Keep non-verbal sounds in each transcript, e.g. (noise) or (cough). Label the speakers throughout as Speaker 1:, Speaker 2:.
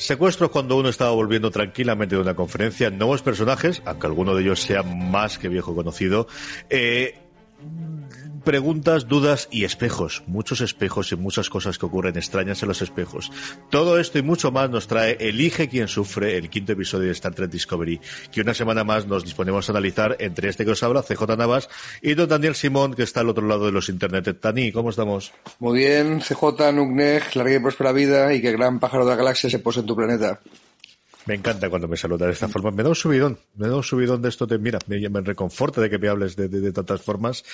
Speaker 1: Secuestros cuando uno estaba volviendo tranquilamente de una conferencia, nuevos personajes, aunque alguno de ellos sea más que viejo conocido, eh, preguntas, dudas y espejos. Muchos espejos y muchas cosas que ocurren extrañas en los espejos. Todo esto y mucho más nos trae Elige quien sufre, el quinto episodio de Star Trek Discovery, que una semana más nos disponemos a analizar entre este que os habla, CJ Navas, y don Daniel Simón, que está al otro lado de los internet. Tani, ¿cómo estamos?
Speaker 2: Muy bien, CJ, Nugnej, larga y próspera vida y que el gran pájaro de la galaxia se pose en tu planeta.
Speaker 1: Me encanta cuando me saluda de esta forma. Me da un subidón. Me da un subidón de esto. De, mira, me, me reconforta de que me hables de, de, de tantas formas.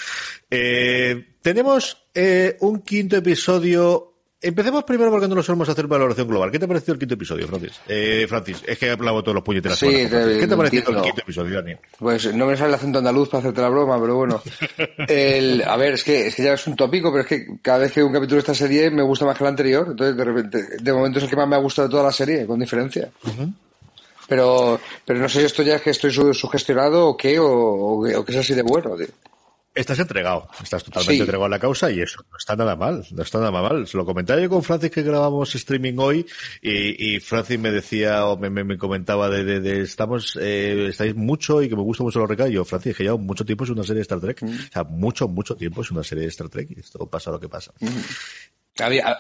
Speaker 1: Eh, tenemos eh, un quinto episodio. Empecemos primero porque no lo solemos hacer valoración global. ¿Qué te ha parecido el quinto episodio, Francis? Eh, Francis, es que he hablado todos los puñeteras.
Speaker 2: Sí,
Speaker 1: ¿Qué te ha parecido el quinto episodio, Dani?
Speaker 2: Pues no me sale el acento andaluz para hacerte la broma, pero bueno. (laughs) El, a ver, es que, es que ya es un tópico, pero es que cada vez que un capítulo de esta serie me gusta más que el anterior. Entonces, de repente, de momento es el que más me ha gustado de toda la serie, con diferencia. Pero, pero no sé si esto ya es que estoy su- sugestionado o qué, o, o, o que es así de bueno. tío.
Speaker 1: Estás entregado, estás totalmente
Speaker 2: Sí.
Speaker 1: entregado a la causa y eso no está nada mal, no está nada mal. Se lo comentaba yo con Francis que grabamos streaming hoy y, y Francis me decía o me, me, me comentaba de, de, de estamos, eh, estáis mucho y que me gusta mucho los recallos. Yo, Francis, que llevo mucho tiempo es una serie de Star Trek.
Speaker 2: Mm.
Speaker 1: O sea, mucho, mucho tiempo es una serie de Star Trek y esto pasa lo que pasa.
Speaker 2: A- había,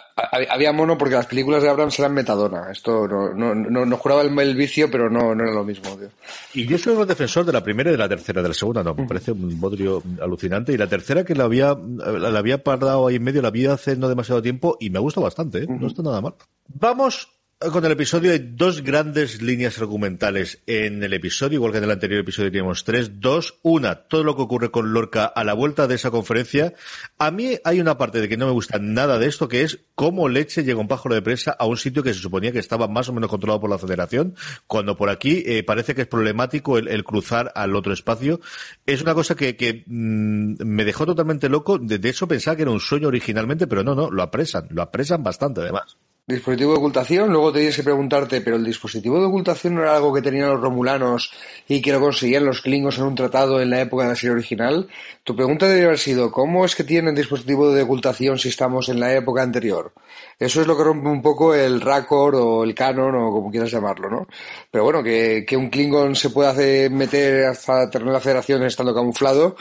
Speaker 2: había mono porque las películas de Abrams eran metadona. Esto no, no, no, no juraba el, el vicio, pero no, no era lo mismo. Tío.
Speaker 1: Y yo soy un defensor de la primera y de la tercera, de la segunda no, me parece un bodrio alucinante. Y la tercera que la había, la había parado ahí en medio, la vi hace no demasiado tiempo y me gusta bastante, ¿eh? no está nada mal. Vamos con el episodio, hay dos grandes líneas argumentales en el episodio, igual que en el anterior episodio teníamos tres. Dos, una, todo lo que ocurre con Lorca a la vuelta de esa conferencia. A mí hay una parte de que no me gusta nada de esto, que es cómo leche llega un pájaro de presa a un sitio que se suponía que estaba más o menos controlado por la federación, cuando por aquí eh, parece que es problemático el, cruzar al otro espacio. Es una cosa que, que mm, me dejó totalmente loco. De, de eso pensaba que era un sueño originalmente, pero no, no, lo apresan, lo apresan bastante además.
Speaker 2: Dispositivo de ocultación, luego te tienes que preguntarte, pero el dispositivo de ocultación no era algo que tenían los romulanos y que lo conseguían los klingons en un tratado en la época de la serie original. Tu pregunta debería haber sido, ¿cómo es que tienen dispositivo de ocultación si estamos en la época anterior? Eso es lo que rompe un poco el raccord o el canon o como quieras llamarlo, ¿no? Pero bueno, que, un klingon se pueda meter hasta terreno de la federación estando camuflado,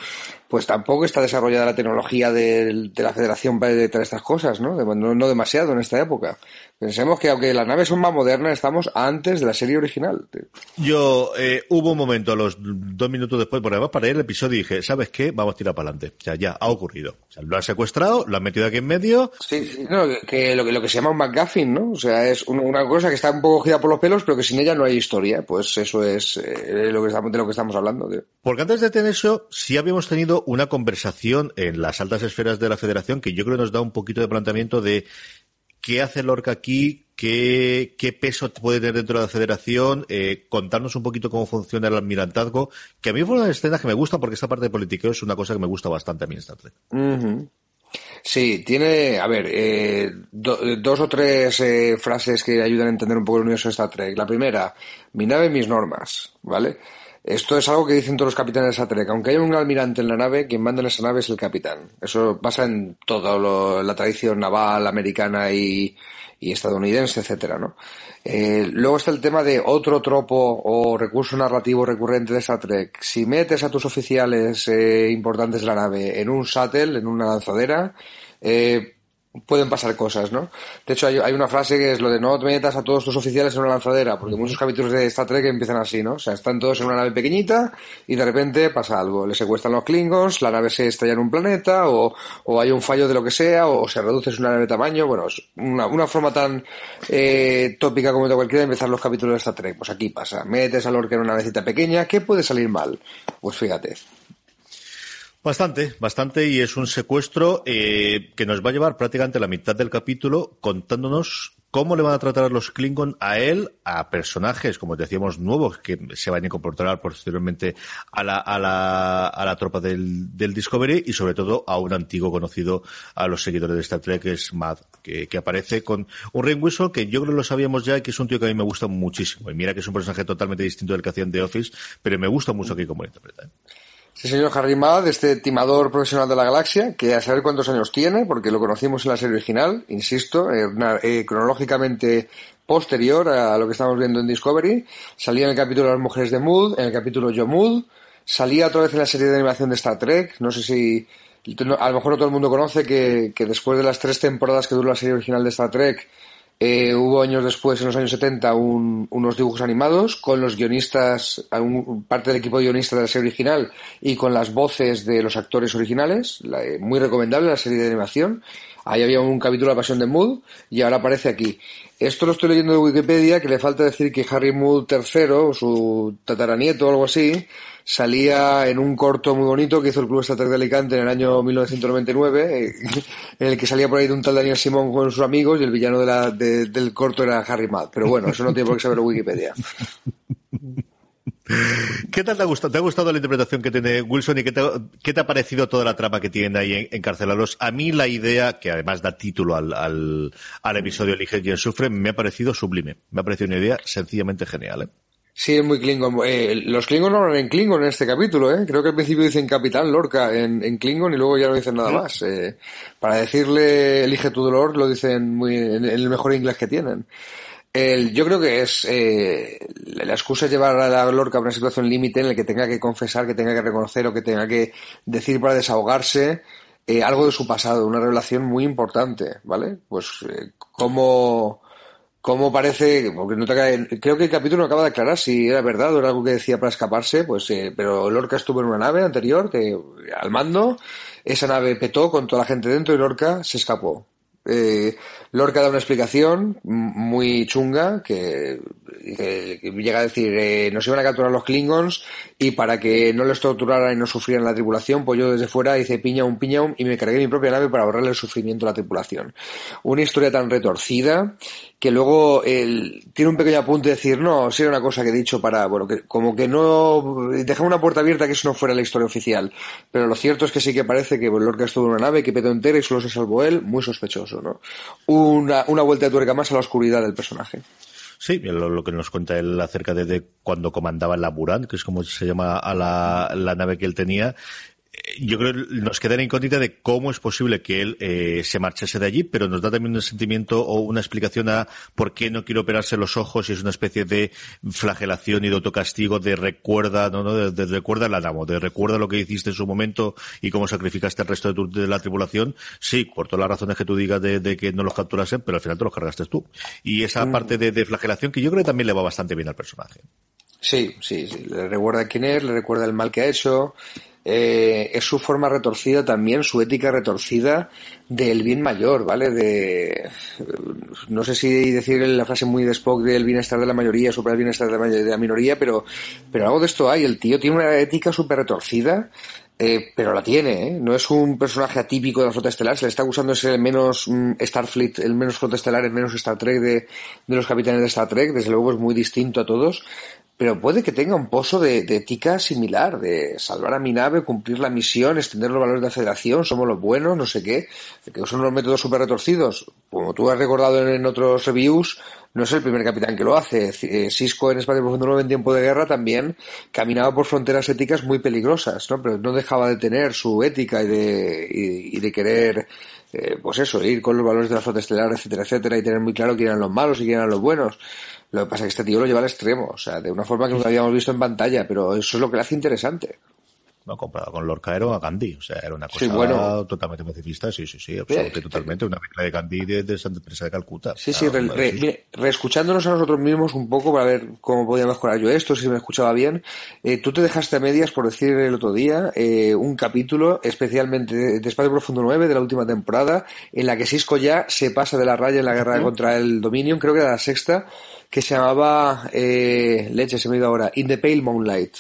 Speaker 2: pues tampoco está desarrollada la tecnología de, la federación para detectar estas cosas, ¿no? No, no demasiado en esta época. Pensemos que aunque las naves son más modernas, estamos antes de la serie original.
Speaker 1: Yo, eh, hubo un momento, a los dos minutos después, por además para ir el episodio, dije, ¿sabes qué? Vamos a tirar para adelante. O sea, ya, ha ocurrido. O sea, lo han secuestrado, lo han metido aquí en medio,
Speaker 2: Sí, sí, no, que- lo, que lo que se llama un McGuffin, ¿no? O sea, es un- una cosa que está un poco gira por los pelos, pero que sin ella no hay historia. Pues eso es eh, lo que estamos, de lo que estamos hablando. tío.
Speaker 1: Porque antes de tener eso, sí habíamos tenido una conversación en las altas esferas de la federación que yo creo nos da un poquito de planteamiento de qué hace Lorca aquí, qué, qué peso puede tener dentro de la federación, eh, contarnos un poquito cómo funciona el almirantazgo, que a mí fue una escenas que me gusta porque esta parte de politiqueo es una cosa que me gusta bastante a mí en Star Trek.
Speaker 2: Sí, tiene, a ver, eh, do- dos o tres eh, frases que ayudan a entender un poco el universo de Star Trek. La primera, mi nave, mis normas, ¿vale? Esto es algo que dicen todos los capitanes de Star Trek. Aunque haya un almirante en la nave, quien manda en esa nave es el capitán. Eso pasa en toda la tradición naval americana y, y estadounidense, etcétera, ¿no? Eh, luego está el tema de otro tropo o recurso narrativo recurrente de Star Trek. Si metes a tus oficiales eh, importantes de la nave en un shuttle, en una lanzadera, eh, pueden pasar cosas, ¿no? De hecho, hay, hay una frase que es lo de no te metas a todos tus oficiales en una lanzadera, porque muchos capítulos de Star Trek empiezan así, ¿no? O sea, están todos en una nave pequeñita y de repente pasa algo. Le secuestran los Klingons, la nave se estrella en un planeta, o, o hay un fallo de lo que sea, o, se reduce una nave de tamaño. Bueno, es una, una forma tan eh, tópica como de cualquiera de empezar los capítulos de Star Trek. Pues aquí pasa. Metes a Lorca en una navecita pequeña, ¿qué puede salir mal? Pues fíjate.
Speaker 1: Bastante, bastante, y es un secuestro eh, que nos va a llevar prácticamente la mitad del capítulo contándonos cómo le van a tratar los Klingon a él, a personajes, como decíamos, nuevos que se van a incorporar posteriormente a la, a la, a la tropa del, del Discovery y sobre todo a un antiguo conocido a los seguidores de Star Trek, que es Mad, que, que aparece con un Ring que yo creo que lo sabíamos ya que es un tío que a mí me gusta muchísimo. Y mira que es un personaje totalmente distinto del que hacía en The Office, pero me gusta mucho aquí como lo interpreta. ¿eh?
Speaker 2: Sí, señor Harry Mudd, este timador profesional de la galaxia, que a saber cuántos años tiene, porque lo conocimos en la serie original, insisto, eh, eh, cronológicamente posterior a lo que estamos viendo en Discovery. Salía en el capítulo Las mujeres de Mood, en el capítulo Yo Mood. Salía otra vez en la serie de animación de Star Trek. No sé si a lo mejor no todo el mundo conoce que, que después de las tres temporadas que duró la serie original de Star Trek, eh, hubo años después, en los años 70, unos dibujos animados con los guionistas, parte del equipo de guionistas de la serie original y con las voces de los actores originales. Eh, muy recomendable la serie de animación. Ahí había un capítulo de La Pasión de Mood y ahora aparece aquí. Esto lo estoy leyendo de Wikipedia, que le falta decir que Harry Mood III, su tataranieto o algo así, salía en un corto muy bonito que hizo el Club Estatal de Alicante en el año 1999, eh, (laughs) en el que salía por ahí de un tal Daniel Simón con sus amigos y el villano de la, del corto era Harry Mudd. Pero bueno, eso no tiene por qué saberlo Wikipedia. (laughs)
Speaker 1: ¿Qué tal te ha gustado? ¿Te ha gustado la interpretación que tiene Wilson y qué te, ha parecido toda la trama que tienen ahí encarcelados? A mí la idea, que además da título al, al, episodio Elige quien sufre, me ha parecido sublime. Me ha parecido una idea sencillamente genial. ¿eh?
Speaker 2: Sí, es muy Klingon. Eh, los Klingon no hablan en Klingon en este capítulo, ¿eh? Creo que al principio dicen Capitán Lorca en, en Klingon y luego ya no dicen nada más. Eh, para decirle elige tu dolor lo dicen muy en, el mejor inglés que tienen. El, yo creo que es eh, la excusa es llevar a la Lorca a una situación límite en la que tenga que confesar, que tenga que reconocer o que tenga que decir para desahogarse eh, algo de su pasado, una revelación muy importante, ¿vale? Pues eh, cómo cómo parece, porque no te creo que el capítulo no acaba de aclarar si era verdad o era algo que decía para escaparse, pues, eh, pero Lorca estuvo en una nave anterior al mando, esa nave petó con toda la gente dentro y Lorca se escapó. Eh, Lorca da una explicación muy chunga que, llega a decir eh, nos iban a capturar los Klingons y para que no les torturaran y no sufrieran la tripulación pues yo desde fuera hice piña un piña y me cargué mi propia nave para ahorrarle el sufrimiento a la tripulación una historia tan retorcida que luego tiene un pequeño apunte de decir, no, si era una cosa que he dicho para, bueno, como que no, dejaba una puerta abierta que eso no fuera la historia oficial. Pero lo cierto es que sí que parece que Lorca estuvo en una nave que petó entera y solo se salvó él, muy sospechoso, ¿no? Una, vuelta de tuerca más a la oscuridad del personaje.
Speaker 1: Sí, lo, que nos cuenta él acerca de, cuando comandaba la Buran, que es como se llama a la nave que él tenía, yo creo que nos queda la incógnita de cómo es posible que él eh, se marchase de allí, pero nos da también un sentimiento o una explicación a por qué no quiere operarse los ojos y es una especie de flagelación y de autocastigo de recuerda, no, no, de, recuerda el Adamo, de recuerda lo que hiciste en su momento y cómo sacrificaste al resto de, la tripulación. Sí, por todas las razones que tú digas de, que no los capturasen, pero al final te los cargaste tú. Y esa mm. parte de, de flagelación que yo creo que también le va bastante bien al personaje.
Speaker 2: Sí, sí, sí. Le recuerda quién es, le recuerda el mal que ha hecho. Eh, es su forma retorcida también, su ética retorcida del bien mayor, ¿vale? De, no sé si decir la frase muy de Spock del bienestar de la mayoría sobre el bienestar de la, de la minoría, pero, pero algo de esto hay. El tío tiene una ética súper retorcida eh, pero la tiene, ¿eh? No es un personaje atípico de la flota estelar, se le está acusando de ser el menos mm, Starfleet, el menos flota estelar, el menos Star Trek de, de, los capitanes de Star Trek, desde luego es muy distinto a todos, pero puede que tenga un pozo de, ética similar, de salvar a mi nave, cumplir la misión, extender los valores de la federación, somos los buenos, no sé qué, que son unos métodos súper retorcidos. Como tú has recordado en, otros reviews, no es el primer capitán que lo hace. Eh, Cisco en Espacio Profundo 9 en tiempo de guerra también caminaba por fronteras éticas muy peligrosas, ¿no? Pero no dejaba de tener su ética y de, y, de querer, eh, pues eso, ir con los valores de la flota estelar, etcétera, etcétera, y tener muy claro quién eran los malos y quién eran los buenos. Lo que pasa es que este tío lo lleva al extremo, o sea, de una forma que nunca habíamos visto en pantalla, pero eso es lo que le hace interesante.
Speaker 1: No, comparado con Lorca era a Gandhi, o sea, era una cosa totalmente pacifista, sí, sí, sí, absolutamente, totalmente, una mezcla de Gandhi de, de Santa Teresa de Calcuta.
Speaker 2: Sí, sí, reescuchándonos a nosotros mismos un poco para ver cómo podía mejorar yo esto, si me escuchaba bien, eh, tú te dejaste a medias, por decir el otro día, eh, un capítulo, especialmente de Espacio Profundo 9 de la última temporada, en la que Cisco ya se pasa de la raya en la guerra contra el Dominion, creo que era la sexta, que se llamaba, eh, leche, se me ha ido ahora, In the Pale Moonlight.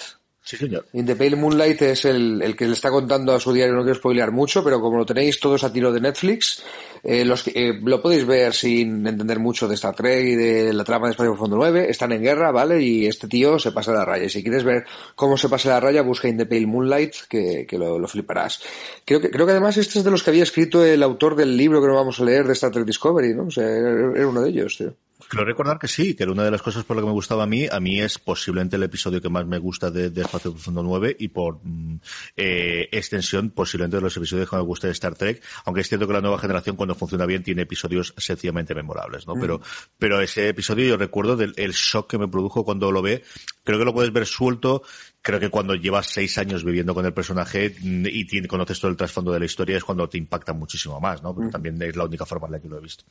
Speaker 1: Sí, señor.
Speaker 2: In the Pale Moonlight es el, el, que le está contando a su diario, no quiero spoilear mucho, pero como lo tenéis todos a tiro de Netflix, eh, los, eh, lo podéis ver sin entender mucho de Star Trek y de la trama de Espacio Fondo 9, están en guerra, ¿vale? Y este tío se pasa la raya. Y si quieres ver cómo se pasa la raya, busca In the Pale Moonlight, que, que lo, lo, fliparás. Creo que, creo que además este es de los que había escrito el autor del libro que no vamos a leer de Star Trek Discovery, ¿no? O sea, era, uno de ellos, tío.
Speaker 1: Quiero recordar que sí, que era una de las cosas por lo que me gustaba a mí. A mí es posiblemente el episodio que más me gusta de, de Espacio Profundo 9 y por mm, eh, extensión posiblemente de los episodios que me gusta de Star Trek. Aunque es cierto que la nueva generación cuando funciona bien tiene episodios sencillamente memorables, ¿no? Mm. Pero, pero ese episodio yo recuerdo del el shock que me produjo cuando lo ve. Creo que lo puedes ver suelto creo que cuando llevas seis años viviendo con el personaje mm, y conoces todo el trasfondo de la historia es cuando te impacta muchísimo más, ¿no? Pero mm. también es la única forma en la que lo he visto.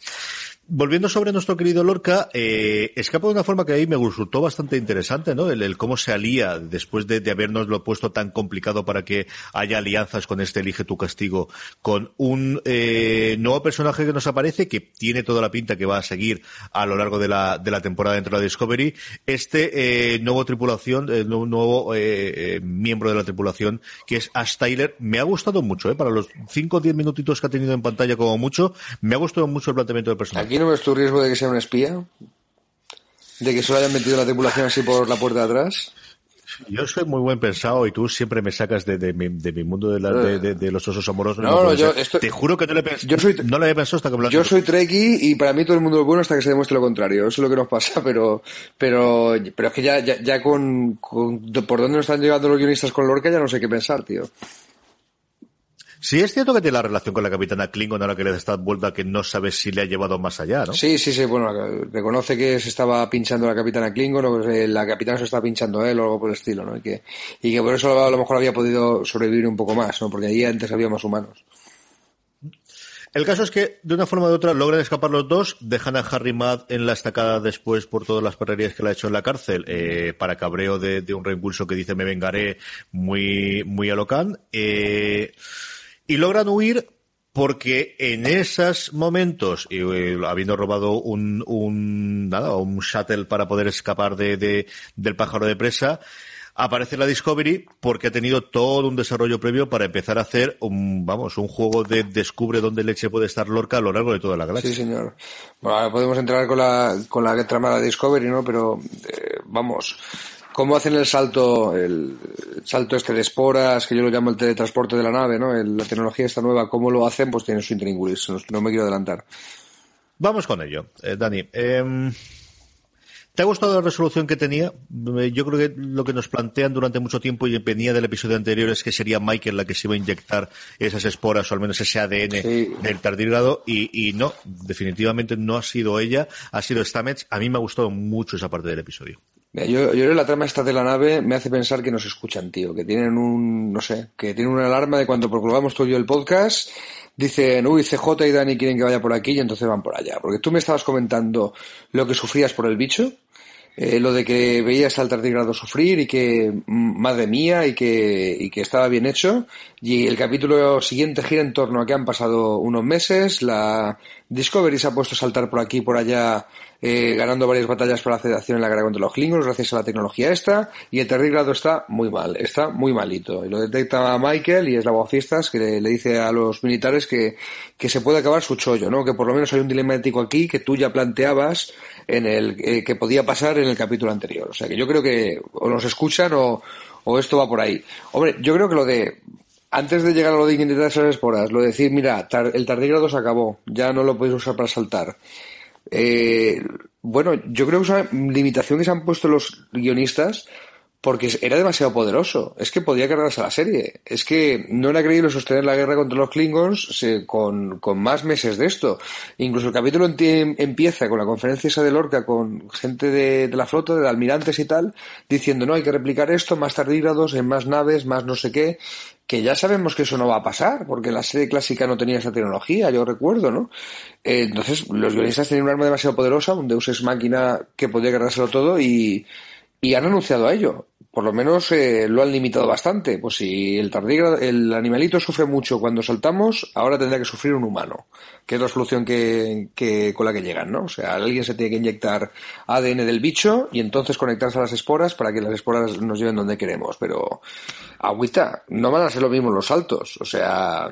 Speaker 1: Volviendo sobre nuestro querido Lorca, eh, escapa de una forma que ahí me resultó bastante interesante, ¿no? El, cómo se alía después de, de habernoslo puesto tan complicado para que haya alianzas con este Elige tu castigo, con un eh, nuevo personaje que nos aparece, que tiene toda la pinta que va a seguir a lo largo de la, de la temporada dentro de la Discovery, este eh, nuevo tripulación, el nuevo eh, miembro de la tripulación, que es Ash Tyler. Me ha gustado mucho, ¿eh? para los 5 o 10 minutitos que ha tenido en pantalla como mucho, me ha gustado mucho el planteamiento del personaje.
Speaker 2: ¿Aquí no ves tu riesgo de que sea un espía? ¿De que solo hayan metido la tripulación así por la puerta de atrás?
Speaker 1: Yo soy muy buen pensado y tú siempre me sacas de, de, mi, de mi, mundo de, la, de, los osos amorosos.
Speaker 2: No, no, yo
Speaker 1: Te juro que no le he yo soy, no le había pensado hasta que
Speaker 2: Yo soy Trekkie y para mí todo el mundo es bueno hasta que se demuestre lo contrario. Eso es lo que nos pasa, pero pero pero es que ya, ya, ya con, con por dónde nos están llegando los guionistas con Lorca ya no sé qué pensar, tío.
Speaker 1: Sí, es cierto que tiene la relación con la capitana Klingon ahora que le da vuelta que no sabes si le ha llevado más allá, ¿no?
Speaker 2: Sí, sí, sí, bueno, reconoce que se estaba pinchando la capitana Klingon o que la capitana se estaba pinchando él o algo por el estilo, ¿no? Y que, y que por eso a lo mejor había podido sobrevivir un poco más, ¿no? Porque allí antes había más humanos.
Speaker 1: El caso es que, de una forma u otra, logran escapar los dos, dejan a Harry Mudd en la estacada después por todas las perrerías que le ha hecho en la cárcel, eh, para cabreo de, un reimpulso que dice me vengaré muy, muy a Locan. Eh, y logran huir porque en esos momentos, y, eh, habiendo robado un, un, nada, un shuttle para poder escapar de, de, del pájaro de presa, aparece la Discovery porque ha tenido todo un desarrollo previo para empezar a hacer un, vamos, un juego de descubre dónde leche puede estar Lorca a lo largo de toda la galaxia.
Speaker 2: Sí, señor. Bueno, podemos entrar con la, con la trama de Discovery, ¿no? Pero, eh, vamos, cómo hacen el salto, el salto este de esporas, que yo lo llamo el teletransporte de la nave, ¿no? la tecnología esta nueva, cómo lo hacen, pues tiene su intríngulis. No me quiero adelantar.
Speaker 1: Vamos con ello, eh, Dani. Em, ¿Te ha gustado la resolución que tenía? Eh, yo creo que lo que nos plantean durante mucho tiempo y venía del episodio anterior es que sería Michael la que se iba a inyectar esas esporas o al menos ese ADN del tardígrado y, y, no, definitivamente no ha sido ella, ha sido Stamets. A mí me ha gustado mucho esa parte del episodio.
Speaker 2: Yo, yo la trama esta de la nave me hace pensar que nos escuchan, tío, que tienen un, no sé, que tienen una alarma de cuando proclamamos tú y yo el podcast, dicen, uy, CJ y Dani quieren que vaya por aquí y entonces van por allá. Porque tú me estabas comentando lo que sufrías por el bicho, eh, lo de que veías al tardigrado sufrir y que, madre mía, y que, y que estaba bien hecho. Y el capítulo siguiente gira en torno a que han pasado unos meses, la Discovery se ha puesto a saltar por aquí y por allá eh, ganando varias batallas para la Federación en la guerra contra los Klingons gracias a la tecnología esta, y el Terrigrado está muy mal, está muy malito. Y lo detecta Michael y es la fiestas que le, dice a los militares que, que se puede acabar su chollo, ¿no? Que por lo menos hay un dilema aquí que tú ya planteabas en el eh, que podía pasar en el capítulo anterior. O sea que yo creo que o nos escuchan o, o esto va por ahí. Hombre, yo creo que lo de antes de llegar a lo de intentar esas esporas, lo de decir, mira, el tardígrado se acabó, ya no lo podéis usar para saltar. Eh, bueno, yo creo que es una limitación que se han puesto los guionistas porque era demasiado poderoso. Es que podía cargarse a la serie. Es que no era creíble sostener la guerra contra los Klingons con, con, más meses de esto. Incluso el capítulo empieza con la conferencia esa de Lorca con gente de, de, la flota, de almirantes y tal, diciendo no, hay que replicar esto, más tardígrados, en más naves, más no sé qué que ya sabemos que eso no va a pasar, porque la serie clásica no tenía esa tecnología, yo recuerdo, ¿no? Eh, entonces, los guionistas tenían un arma demasiado poderosa, un Deus Ex Máquina que podía cargárselo todo y, y han anunciado a ello. Por lo menos eh, lo han limitado bastante. Pues si el tardígrado, el animalito sufre mucho cuando saltamos, ahora tendrá que sufrir un humano, que es la solución que, que, con la que llegan, ¿no? O sea, alguien se tiene que inyectar ADN del bicho y entonces conectarse a las esporas para que las esporas nos lleven donde queremos. Pero, agüita, no van a ser lo mismo los saltos. O sea,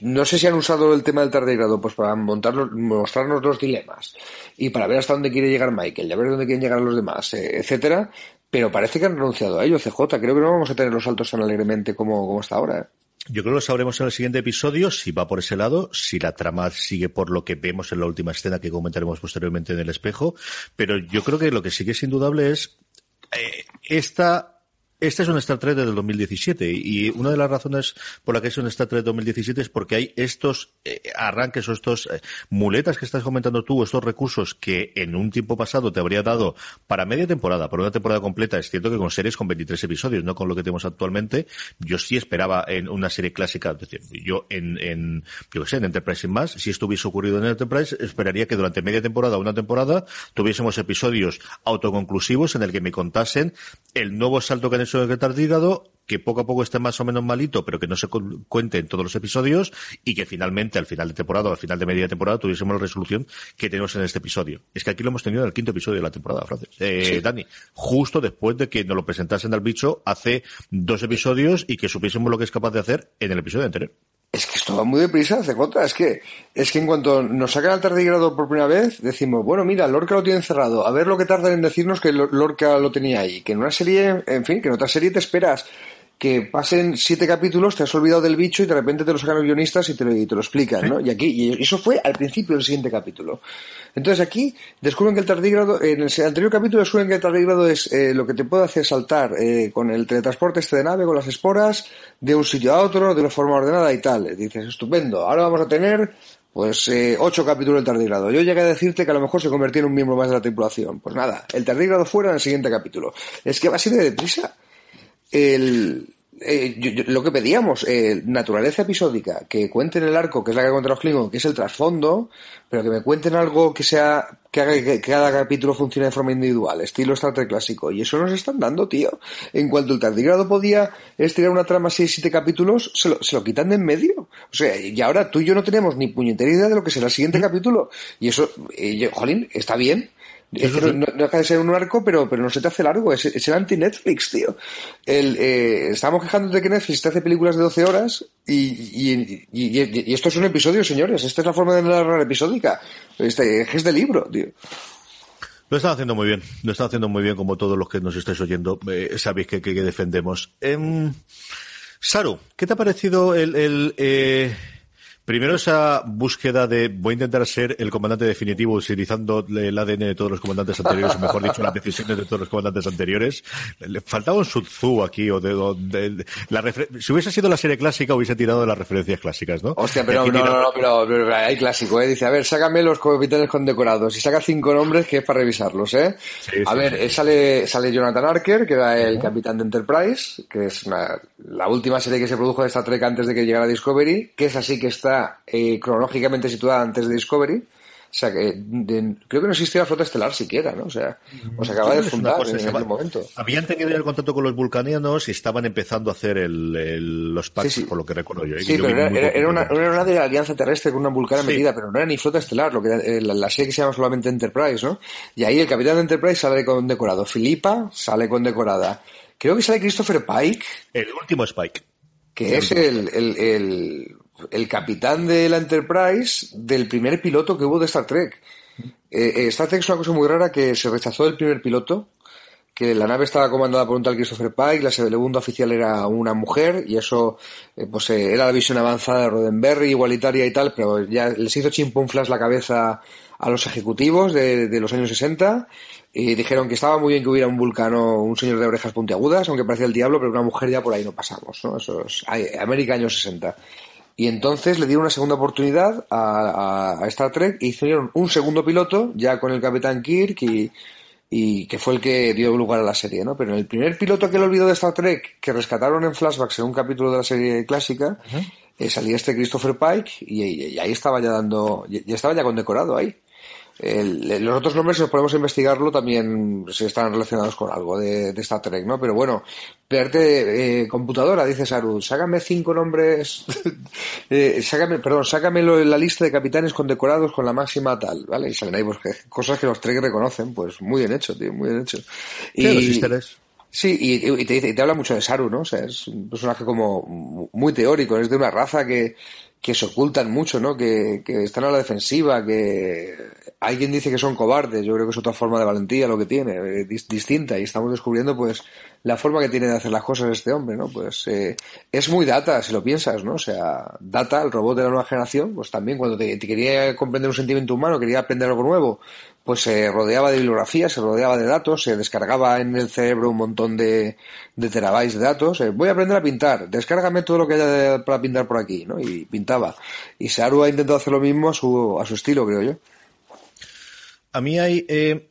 Speaker 2: no sé si han usado el tema del tardigrado pues para montarnos, mostrarnos los dilemas y para ver hasta dónde quiere llegar Michael y a ver dónde quieren llegar los demás, eh, etcétera, pero parece que han renunciado a ello, CJ. Creo que no vamos a tener los saltos tan alegremente como, como hasta ahora. ¿eh?
Speaker 1: Yo creo que lo sabremos en el siguiente episodio, si va por ese lado, si la trama sigue por lo que vemos en la última escena que comentaremos posteriormente en el espejo, pero yo creo que lo que sigue es indudable es eh, esta este es un Star Trek del 2017 y una de las razones por la que es un Star Trek 2017 es porque hay estos eh, arranques o estos eh, muletas que estás comentando tú, estos recursos que en un tiempo pasado te habría dado para media temporada, para una temporada completa. Es cierto que con series con 23 episodios, no con lo que tenemos actualmente, yo sí esperaba en una serie clásica, es decir, yo en, en yo sé, en Enterprise sin más, si esto hubiese ocurrido en Enterprise, esperaría que durante media temporada o una temporada tuviésemos episodios autoconclusivos en el que me contasen el nuevo salto que han en el tardígrado, que poco a poco esté más o menos malito, pero que no se cuente en todos los episodios y que finalmente, al final de temporada o al final de media temporada, tuviésemos la resolución que tenemos en este episodio. Es que aquí lo hemos tenido en el quinto episodio de la temporada, Francis. Eh, Dani, justo después de que nos lo presentasen al bicho hace dos episodios y que supiésemos lo que es capaz de hacer en el episodio anterior.
Speaker 2: Es que esto va muy deprisa, contra. Es que, es que en cuanto nos sacan al tardígrado por primera vez, decimos, bueno, mira, Lorca lo tiene encerrado. A ver lo que tardan en decirnos que Lorca lo tenía ahí. Que en una serie, en fin, que en otra serie te esperas que pasen siete capítulos, te has olvidado del bicho y de repente te lo sacan los guionistas y te lo, te lo explican, ¿no? Y aquí, y eso fue al principio del siguiente capítulo. Entonces aquí descubren que el tardígrado, en el anterior capítulo descubren que el tardígrado es eh, lo que te puede hacer saltar eh, con el teletransporte este de nave, con las esporas, de un sitio a otro, de una forma ordenada y tal. dices, estupendo, ahora vamos a tener pues eh, ocho capítulos del tardígrado. Yo llegué a decirte que a lo mejor se convertía en un miembro más de la tripulación. Pues nada, el tardígrado fuera en el siguiente capítulo. Es que va así de deprisa el, eh, lo que pedíamos, eh, naturaleza episódica, que cuenten el arco, que es la que cuenta los Klingon, que es el trasfondo, pero que me cuenten algo que sea, que haga que cada capítulo funcione de forma individual, estilo Star clásico. Y eso nos están dando, tío. En cuanto el tardigrado podía estirar una trama 6 siete capítulos, se lo, se lo quitan de en medio. O sea, y ahora tú y yo no tenemos ni puñetera idea de lo que será el siguiente capítulo. Y eso, eh, jolín, está bien, no, deja de ser un arco, pero, pero no se te hace largo. Es, es el anti-Netflix, tío. El, eh, estamos quejando de que Netflix te hace películas de 12 horas y, y, y, esto es un episodio, señores. Esta es la forma de narrar episódica. Este, es de libro, tío.
Speaker 1: Lo están haciendo muy bien. Lo están haciendo muy bien, como todos los que nos estáis oyendo. Eh, sabéis que, que, defendemos. Eh, Saru, ¿qué te ha parecido el... el eh Primero esa búsqueda de voy a intentar ser el comandante definitivo utilizando el ADN de todos los comandantes anteriores, o mejor dicho, las decisiones de todos los comandantes anteriores. Le faltaba un Sutsu aquí, o de, la si hubiese sido la serie clásica hubiese tirado de las referencias clásicas, ¿no?
Speaker 2: Hostia, pero no, no, no, pero, hay clásico, ¿eh? Dice, a ver, sácame los capitanes condecorados y saca cinco nombres que es para revisarlos, ¿eh? a ver, eh, sale, sale Jonathan Arker, que era el capitán de Enterprise, que es la última serie que se produjo de Star Trek antes de que llegara Discovery, que es así que está eh, cronológicamente situada antes de Discovery. O sea, que creo que no existía la flota estelar siquiera, ¿no? O sea, o se acaba de fundar en ese momento.
Speaker 1: Habían tenido el contacto con los vulcanianos y estaban empezando a hacer el, los packs, por lo que recuerdo yo. ¿eh?
Speaker 2: Sí, pero era, una, era, una, de la alianza terrestre con una vulcana metida, pero no era ni flota estelar, lo que eh, la, serie que se llama solamente Enterprise, ¿no? Y ahí el capitán de Enterprise sale con decorado. Filipa sale con decorada. Creo que sale Christopher Pike.
Speaker 1: El último Spike.
Speaker 2: Que es el, el el capitán de la Enterprise del primer piloto que hubo de Star Trek. Eh, eh, Star Trek es una cosa muy rara que se rechazó el primer piloto, que la nave estaba comandada por un tal Christopher Pike, la segunda oficial era una mujer, y eso eh, pues era la visión avanzada de Roddenberry, igualitaria y tal, pero ya les hizo flash la cabeza a los ejecutivos de, los años 60 y dijeron que estaba muy bien que hubiera un vulcano, un señor de orejas puntiagudas, aunque parecía el diablo, pero una mujer ya por ahí no pasamos, ¿no? Eso es América años 60. Y entonces le dieron una segunda oportunidad a, Star Trek y hicieron un segundo piloto ya con el Capitán Kirk y, y que fue el que dio lugar a la serie, ¿no? Pero en el primer piloto que lo olvidó de Star Trek, que rescataron en flashbacks en un capítulo de la serie clásica, eh, salía este Christopher Pike y, ahí estaba ya dando, ya estaba ya condecorado ahí los otros nombres, si nos podemos investigarlo, también se están relacionados con algo de, de Star Trek, ¿no? Pero bueno, verte eh, computadora, dice Saru, sácame cinco nombres, (laughs) eh, sácame, perdón, sácame la lista de capitanes condecorados con la máxima tal, ¿vale? Y salen ahí pues, cosas que los Trek reconocen, pues muy bien hecho, tío, muy bien hecho.
Speaker 1: Y,
Speaker 2: Sí, y, te, y, te, habla mucho de Saru, ¿no? O sea, es un personaje como muy teórico, es de una raza que, que se ocultan mucho, ¿no? Que, que están a la defensiva, que alguien dice que son cobardes. Yo creo que es otra forma de valentía lo que tiene, eh, distinta. Y estamos descubriendo, pues, la forma que tiene de hacer las cosas este hombre, ¿no? Pues eh, es muy data, si lo piensas, ¿no? O sea, data, el robot de la nueva generación, pues también cuando te, quería comprender un sentimiento humano, quería aprender algo nuevo, pues se rodeaba de bibliografía, se rodeaba de datos, se descargaba en el cerebro un montón de, de terabytes de datos. Eh, voy a aprender a pintar, descárgame todo lo que haya para pintar por aquí, ¿no? Y pintaba. Y Saru ha intentado hacer lo mismo a su, a su estilo, creo yo.
Speaker 1: A mí hay eh,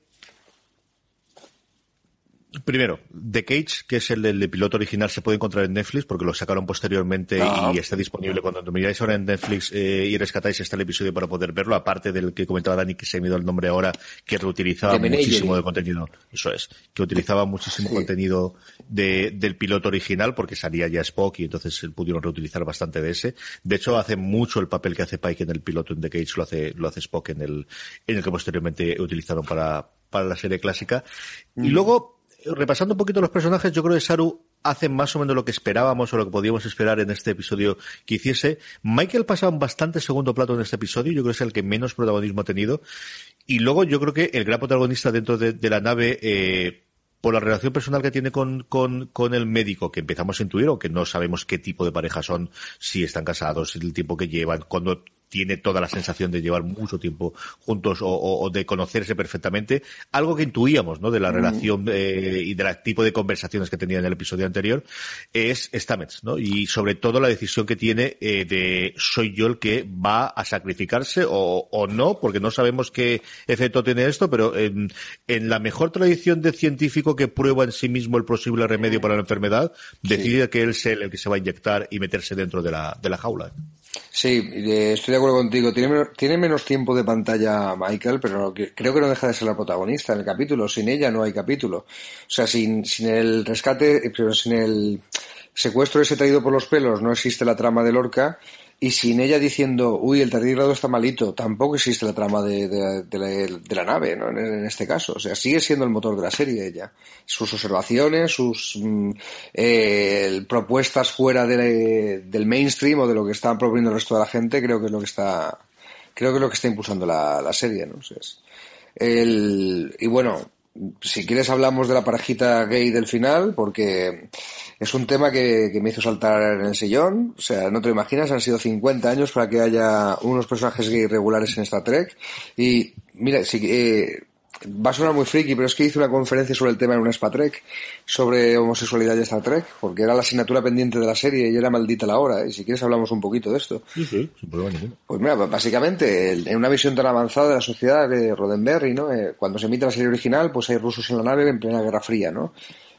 Speaker 1: Primero, The Cage, que es el del piloto original, se puede encontrar en Netflix porque lo sacaron posteriormente ah. y está disponible. Cuando miráis ahora en Netflix eh, y rescatáis está el episodio para poder verlo, aparte del que comentaba Dani, que se me dio el nombre ahora, que reutilizaba muchísimo de contenido. Eso es, que utilizaba muchísimo contenido de, del piloto original porque salía ya Spock y entonces pudieron reutilizar bastante de ese. De hecho, hace mucho el papel que hace Pike en el piloto en The Cage, lo hace, lo hace Spock en el, en el que posteriormente utilizaron para, para la serie clásica. Y mm. luego, repasando un poquito los personajes, yo creo que Saru hace más o menos lo que esperábamos o lo que podíamos esperar en este episodio que hiciese. Michael pasa un bastante segundo plato en este episodio, yo creo que es el que menos protagonismo ha tenido. Y luego yo creo que el gran protagonista dentro de, la nave, eh, por la relación personal que tiene con, con, con, el médico, que empezamos a intuir, o que no sabemos qué tipo de pareja son, si están casados, el tiempo que llevan, cuando tiene toda la sensación de llevar mucho tiempo juntos o, de conocerse perfectamente, algo que intuíamos, ¿no? De la mm. relación eh, y del tipo de conversaciones que tenía en el episodio anterior, es Stamets, ¿no? Y sobre todo la decisión que tiene eh, de soy yo el que va a sacrificarse o, o, no, porque no sabemos qué efecto tiene esto, pero en, en, la mejor tradición de científico que prueba en sí mismo el posible remedio para la enfermedad, decide que él es el, el que se va a inyectar y meterse dentro de la, de la jaula.
Speaker 2: Sí, estoy de acuerdo contigo. Tiene menos, tiene menos tiempo de pantalla Michael, pero creo que no deja de ser la protagonista en el capítulo. Sin ella no hay capítulo. O sea, sin, sin el rescate, pero sin el secuestro ese traído por los pelos, no existe la trama de Lorca y sin ella diciendo, uy, el tardígrado está malito, tampoco existe la trama de, de, la, nave, ¿no? En, este caso. O sea, sigue siendo el motor de la serie ella. Sus observaciones, sus mm, eh, propuestas fuera del mainstream o de lo que está proponiendo el resto de la gente, creo que es lo que está, creo que es lo que está impulsando la, la serie, ¿no? Es, el, y bueno, si quieres hablamos de la parejita gay del final, porque es un tema que, me hizo saltar en el sillón. O sea, no te lo imaginas, han sido 50 años para que haya unos personajes gay regulares en Star Trek. Y mira, si, eh, va a sonar muy friki, pero es que hice una conferencia sobre el tema en un Spa Trek, sobre homosexualidad y Star Trek, porque era la asignatura pendiente de la serie y era maldita la hora. Y si quieres hablamos un poquito de esto.
Speaker 1: Sí, sí,
Speaker 2: Pues mira, básicamente, en una visión tan avanzada de la sociedad de Roddenberry, ¿no? Eh, cuando se emite la serie original, pues hay rusos en la nave en plena Guerra Fría, ¿no?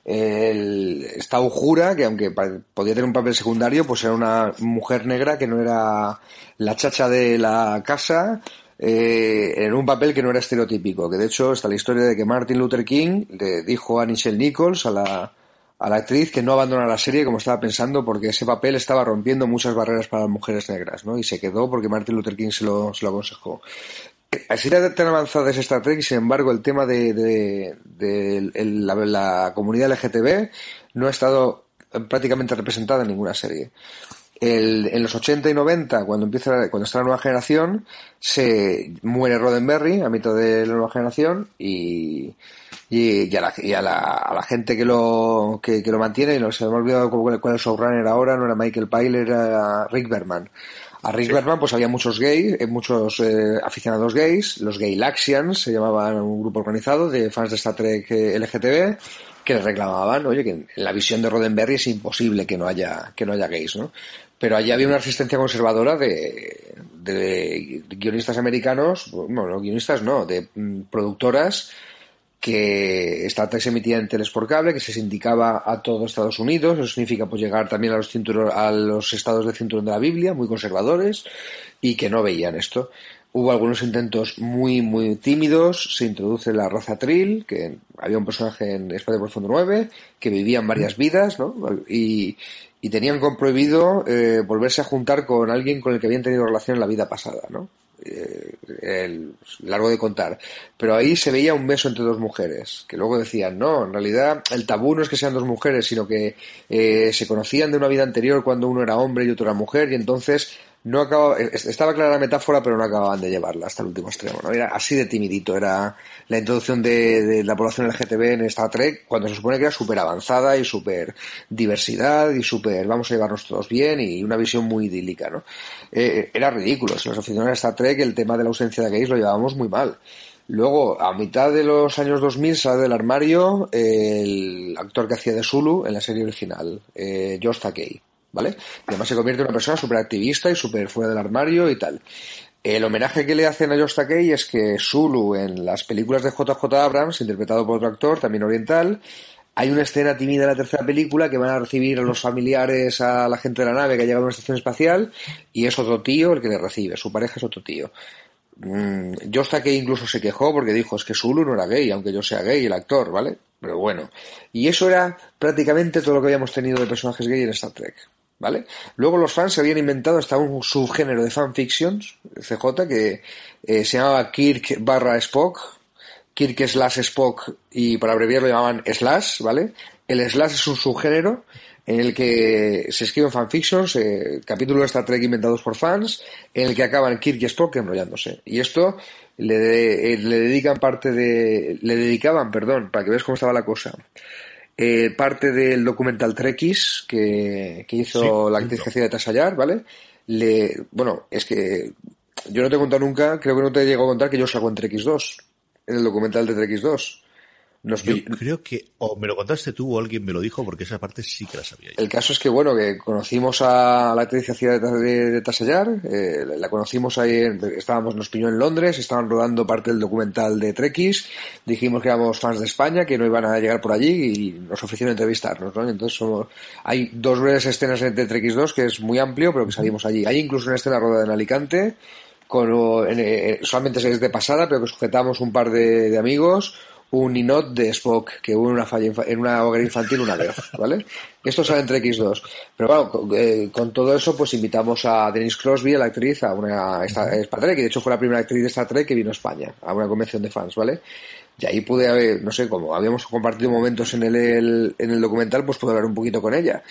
Speaker 2: el, esta Ujura, que aunque podía tener un papel secundario, pues era una mujer negra que no era la chacha de la casa, eh, en un papel que no era estereotípico. Que de hecho está la historia de que Martin Luther King le dijo a Nichelle Nichols, a la, a la actriz, que no abandonara la serie como estaba pensando, porque ese papel estaba rompiendo muchas barreras para las mujeres negras, ¿no? Y se quedó porque Martin Luther King se lo, se lo aconsejó. Así tan avanzada es Star Trek sin embargo el tema de, de, la, comunidad LGTB no ha estado prácticamente representada en ninguna serie. En los 80 y 90, cuando empieza, cuando está la nueva generación, se muere Roddenberry a mitad de la nueva generación y, y, a, la, y a, la, a, la, gente que lo, que, lo mantiene, y no se me ha olvidado cuál es su showrunner ahora, no era Michael Pyler, era Rick Berman. A Rick Berman pues había muchos gays, eh, muchos eh, aficionados gays, los Gay Laxians se llamaban un grupo organizado de fans de Star Trek eh, LGTB que le reclamaban, oye, que en la visión de Roddenberry es imposible que no haya que no haya gays, ¿no? Pero allí había una resistencia conservadora de, de guionistas americanos, bueno, no guionistas no, de mm, productoras que Trek se emitía en teles por cable, que se sindicaba a todo Estados Unidos, eso significa pues llegar también a los, a los estados de cinturón de la Biblia, muy conservadores, y que no veían esto. Hubo algunos intentos muy, muy tímidos, se introduce la raza Trill, que había un personaje en Espacio Profundo 9, que vivían varias vidas, ¿no? Y, y tenían prohibido eh, volverse a juntar con alguien con el que habían tenido relación en la vida pasada, ¿no? Eh, el, largo de contar. Pero ahí se veía un beso entre dos mujeres, que luego decían, no, en realidad el tabú no es que sean dos mujeres, sino que eh, se conocían de una vida anterior cuando uno era hombre y otro era mujer, y entonces no acababa, estaba clara la metáfora, pero no acababan de llevarla hasta el último extremo, ¿no? Era así de timidito, era la introducción de, la población LGTB en Star Trek, cuando se supone que era súper avanzada y súper diversidad y súper vamos a llevarnos todos bien y una visión muy idílica, ¿no? Eh, era ridículo, si los aficionados de Star Trek el tema de la ausencia de gays lo llevábamos muy mal. Luego, a mitad de los años 2000, sale del armario el actor que hacía de Zulu en la serie original, eh, Josh Takei. ¿Vale? Además se convierte en una persona súper activista y súper fuera del armario y tal. El homenaje que le hacen a Josh Takei es que Zulu en las películas de JJ Abrams, interpretado por otro actor, también oriental, hay una escena tímida en la tercera película que van a recibir a los familiares a la gente de la nave que ha llegado a una estación espacial y es otro tío el que le recibe, su pareja es otro tío. Mm, Josh Takei incluso se quejó porque dijo es que Zulu no era gay, aunque yo sea gay, el actor, ¿vale? Pero bueno. Y eso era prácticamente todo lo que habíamos tenido de personajes gay en Star Trek. ¿Vale? Luego los fans se habían inventado hasta un subgénero de fanfictions, CJ, que eh, se llamaba Kirk barra Spock, Kirk slash Spock, y para abreviarlo llamaban slash, ¿vale? El slash es un subgénero en el que se escriben fanfictions, eh, capítulos de Star Trek inventados por fans, en el que acaban Kirk y Spock enrollándose. Y esto le, eh, le dedican parte de, le dedicaban, perdón, para que veas cómo estaba la cosa, eh, parte del documental Trekkies que, que hizo la actriz que de Tasayar, ¿vale? Le, bueno, es que yo no te he contado nunca, creo que no te he llegado a contar que yo salgo en Trekkies 2, en el documental de Trekkies 2.
Speaker 1: Yo creo que o me lo contaste tú o alguien me lo dijo porque esa parte sí que la sabía.
Speaker 2: El caso es que, bueno, que conocimos a la actriz de, de, de Tasallar, eh, la conocimos ahí, estábamos, nos piñó en Londres, estaban rodando parte del documental de Trekkies, dijimos que éramos fans de España, que no iban a llegar por allí y nos ofrecieron entrevistarnos, ¿no? Entonces somos, hay dos breves escenas de Trekkies 2 que es muy amplio, pero que salimos allí. Hay incluso una escena rodada en Alicante, con, eh, solamente es de pasada, pero que sujetamos un par de, de amigos, un Ninot de Spock, que hubo una falla en una hoguera infantil una vez, ¿vale? Esto sale entre X2. Pero bueno, eh, con, todo eso, pues invitamos a Denise Crosby, la actriz, a una esta, Star Trek, que de hecho fue la primera actriz de Star Trek que vino a España, a una convención de fans, ¿vale? Y ahí pude haber, no sé, como habíamos compartido momentos en el, en el documental, pues pude hablar un poquito con ella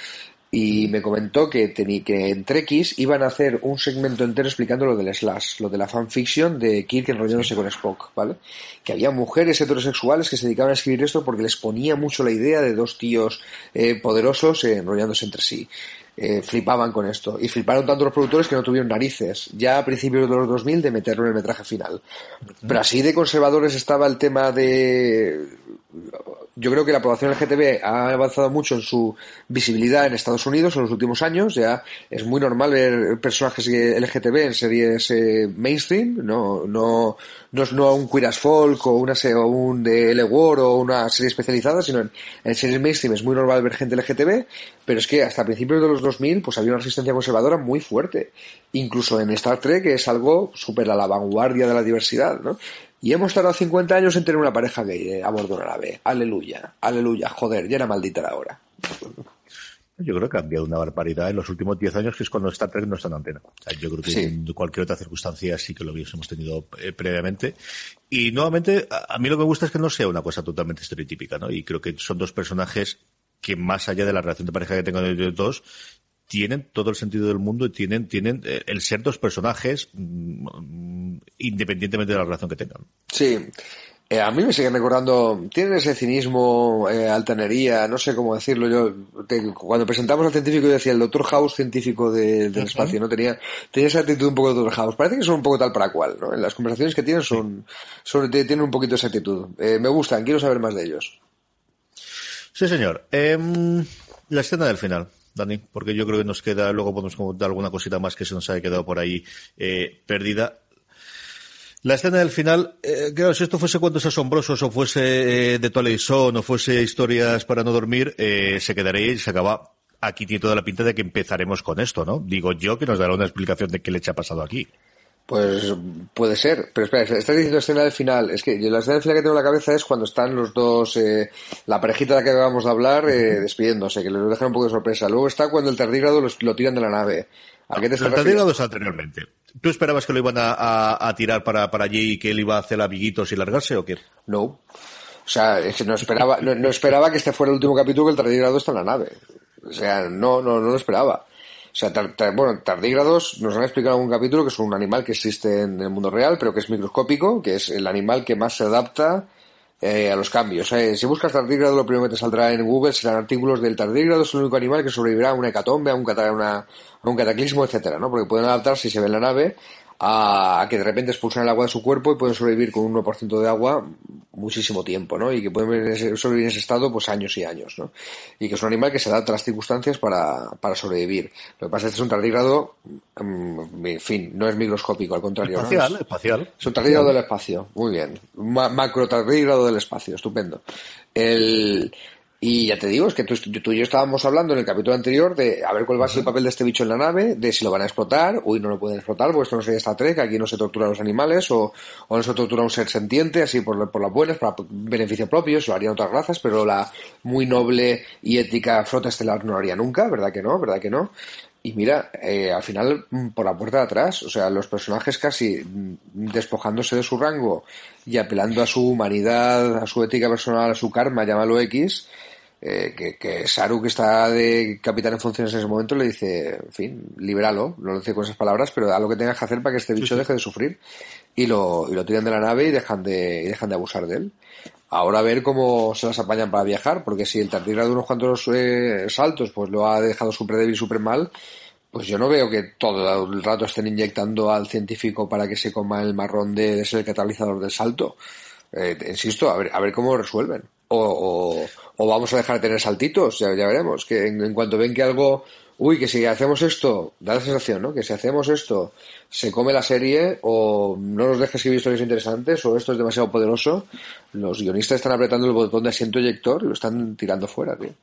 Speaker 2: y me comentó que, que en Trekkies iban a hacer un segmento entero explicando lo del slash, lo de la fanfiction de Kirk enrollándose con Spock, ¿vale? Que había mujeres heterosexuales que se dedicaban a escribir esto porque les ponía mucho la idea de dos tíos eh, poderosos enrollándose entre sí. Eh, flipaban con esto. Y fliparon tanto los productores que no tuvieron narices, ya a principios de los 2000, de meterlo en el metraje final. Pero así de conservadores estaba el tema de yo creo que la población LGTB ha avanzado mucho en su visibilidad en Estados Unidos en los últimos años. Ya es muy normal ver personajes LGTB en series eh, mainstream, no, no, no es no un Queer as Folk o una o un de L War o una serie especializada, sino en, series mainstream es muy normal ver gente LGTB, pero es que hasta principios de los 2000 pues había una resistencia conservadora muy fuerte. Incluso en Star Trek es algo súper a la vanguardia de la diversidad, ¿no? Y hemos tardado 50 años en tener una pareja gay eh, a bordo de una nave. Aleluya, aleluya, joder, ya era maldita la hora.
Speaker 1: Yo creo que ha cambiado una barbaridad en los últimos 10 años, que es cuando Star Trek no está en antena. yo creo que en cualquier otra circunstancia sí que lo hubiésemos tenido eh, previamente. Y nuevamente, a, mí lo que me gusta es que no sea una cosa totalmente estereotípica, ¿no? Y creo que son dos personajes que más allá de la relación de pareja que tengan ellos dos, tienen todo el sentido del mundo y tienen, tienen eh, el ser dos personajes mm, independientemente de la relación que tengan.
Speaker 2: Sí. Eh, a mí me siguen recordando, tienen ese cinismo, eh, altanería, no sé cómo decirlo. Yo cuando presentamos al científico yo decía el Doctor House científico del espacio, no tenía tenía esa actitud un poco de Doctor House. Parece que son un poco tal para cual, ¿no? En las conversaciones que tienen son, son tienen un poquito esa actitud. Eh, me gustan, quiero saber más de ellos.
Speaker 1: Sí, señor. Em, la escena del final. Dani, porque yo creo que nos queda, luego podemos comentar alguna cosita más que se nos haya quedado por ahí eh, perdida. La escena del final, eh, claro, si esto fuese cuentos asombrosos o fuese eh, de Zone o fuese historias para no dormir, eh, se quedaría y se acaba. Aquí tiene toda la pinta de que empezaremos con esto, ¿no? Digo yo que nos dará una explicación de qué le ha pasado aquí.
Speaker 2: Pues puede ser, pero espera, estás diciendo escena del final. Es que la escena del final que tengo en la cabeza es cuando están los dos, eh, la parejita de la que acabamos de hablar, eh, despidiéndose, que les dejan un poco de sorpresa. Luego está cuando el tardígrado lo tiran de la nave.
Speaker 1: ¿A qué te el tardígrado es anteriormente. ¿Tú esperabas que lo iban a, tirar para, para allí y que él iba a hacer amiguitos y largarse o qué?
Speaker 2: No. O sea, es que no esperaba, no, esperaba que este fuera el último capítulo que el tardígrado está en la nave. O sea, no, no, no lo esperaba. O sea, bueno, tardígrados nos han explicado en algún capítulo que es un animal que existe en el mundo real, pero que es microscópico, que es el animal que más se adapta eh, a los cambios. si buscas tardígrado, lo primero que te saldrá en Google serán artículos del tardígrado, es el único animal que sobrevivirá a una hecatombe, a un, a un cataclismo, etcétera, ¿no? Porque pueden adaptarse si se ve en la nave a, que de repente expulsan el agua de su cuerpo y pueden sobrevivir con un 1% de agua muchísimo tiempo, ¿no? Y que pueden sobrevivir en ese estado pues años y años, ¿no? Y que es un animal que se adapta a las circunstancias para, para sobrevivir. Lo que pasa es que es un tardígrado, mm, en fin, no es microscópico, al contrario.
Speaker 1: Espacial, espacial.
Speaker 2: Es un tardígrado del espacio, muy bien. macro tardígrado del espacio, estupendo. El, y ya te digo, es que tú, tú, y yo estábamos hablando en el capítulo anterior de a ver cuál va a ser el papel de este bicho en la nave, de si lo van a explotar, uy, no lo pueden explotar, porque esto no sería Star Trek, aquí no se tortura a los animales, o, o no se tortura a un ser sentiente, así por, por las buenas, para beneficio propio, se lo harían otras razas, pero la muy noble y ética flota estelar no lo haría nunca, ¿verdad que no? ¿Verdad que no? Y mira, eh, al final, mm, por la puerta de atrás, o sea, los personajes casi mm, despojándose de su rango y apelando a su humanidad, a su ética personal, a su karma, llámalo X, eh, que, que, Saru, que está de capitán en funciones en ese momento, le dice, en fin, libéralo, no lo dice con esas palabras, pero da lo que tengas que hacer para que este bicho deje de sufrir. Y lo, y lo tiran de la nave y dejan de, y dejan de abusar de él. Ahora a ver cómo se las apañan para viajar, porque si el tardigrado de unos cuantos eh, saltos pues lo ha dejado súper débil y súper mal, pues yo no veo que todo el rato estén inyectando al científico para que se coma el marrón de, ser el catalizador del salto. Eh, insisto, a ver, a ver cómo resuelven. O, o, vamos a dejar de tener saltitos, ya, ya veremos. Que en, cuanto ven que algo, uy, que si hacemos esto, da la sensación, ¿no? Que si hacemos esto, se come la serie, o no nos deja escribir historias interesantes, o esto es demasiado poderoso, los guionistas están apretando el botón de asiento eyector y lo están tirando fuera, tío.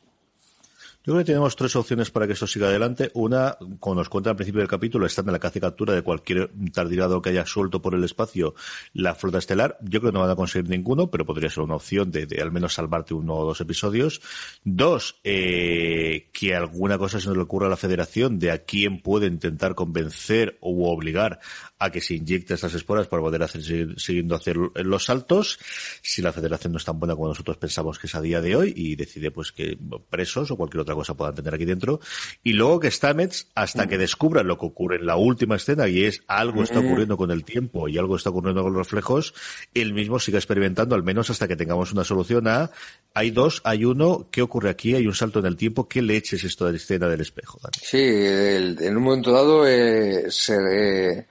Speaker 1: Yo creo que tenemos tres opciones para que esto siga adelante. Una, como nos cuenta al principio del capítulo, está en la caza y captura de cualquier tardigado que haya suelto por el espacio la flota estelar. Yo creo que no van a conseguir ninguno, pero podría ser una opción de, al menos salvarte uno o dos episodios. Dos, eh, que alguna cosa se nos le ocurra a la Federación de a quién puede intentar convencer o obligar a que se inyecte estas esporas para poder hacer, seguir, siguiendo hacer los saltos. Si la Federación no es tan buena como nosotros pensamos que es a día de hoy y decide pues que presos o cualquier otra cosa puedan tener aquí dentro. Y luego que Stamets, hasta que descubran lo que ocurre en la última escena, y es algo está ocurriendo con el tiempo y algo está ocurriendo con los reflejos, él mismo siga experimentando, al menos hasta que tengamos una solución a, hay dos, hay uno, ¿qué ocurre aquí? Hay un salto en el tiempo, ¿qué leches es esto de la escena del espejo?
Speaker 2: Sí, en un momento dado eh, se,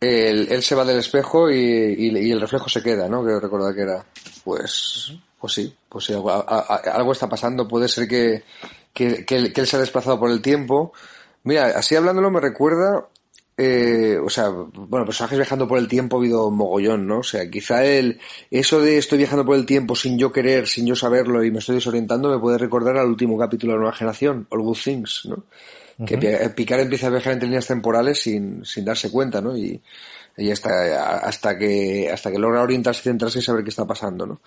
Speaker 2: él, se va del espejo y, el reflejo se queda, ¿no? Creo recordar que era. Pues, pues sí, pues sí, algo, está pasando. Puede ser que, que, él, se ha desplazado por el tiempo. Mira, así hablándolo me recuerda, eh, o sea, bueno, personajes viajando por el tiempo ha habido mogollón, ¿no? O sea, quizá el, eso de estoy viajando por el tiempo sin yo querer, sin yo saberlo y me estoy desorientando me puede recordar al último capítulo de la nueva generación, All Good Things, ¿no? que Picard empieza a viajar entre líneas temporales sin, sin darse cuenta, ¿no? Y, y hasta, hasta que, hasta que logra orientarse, centrarse y saber qué está pasando, ¿no?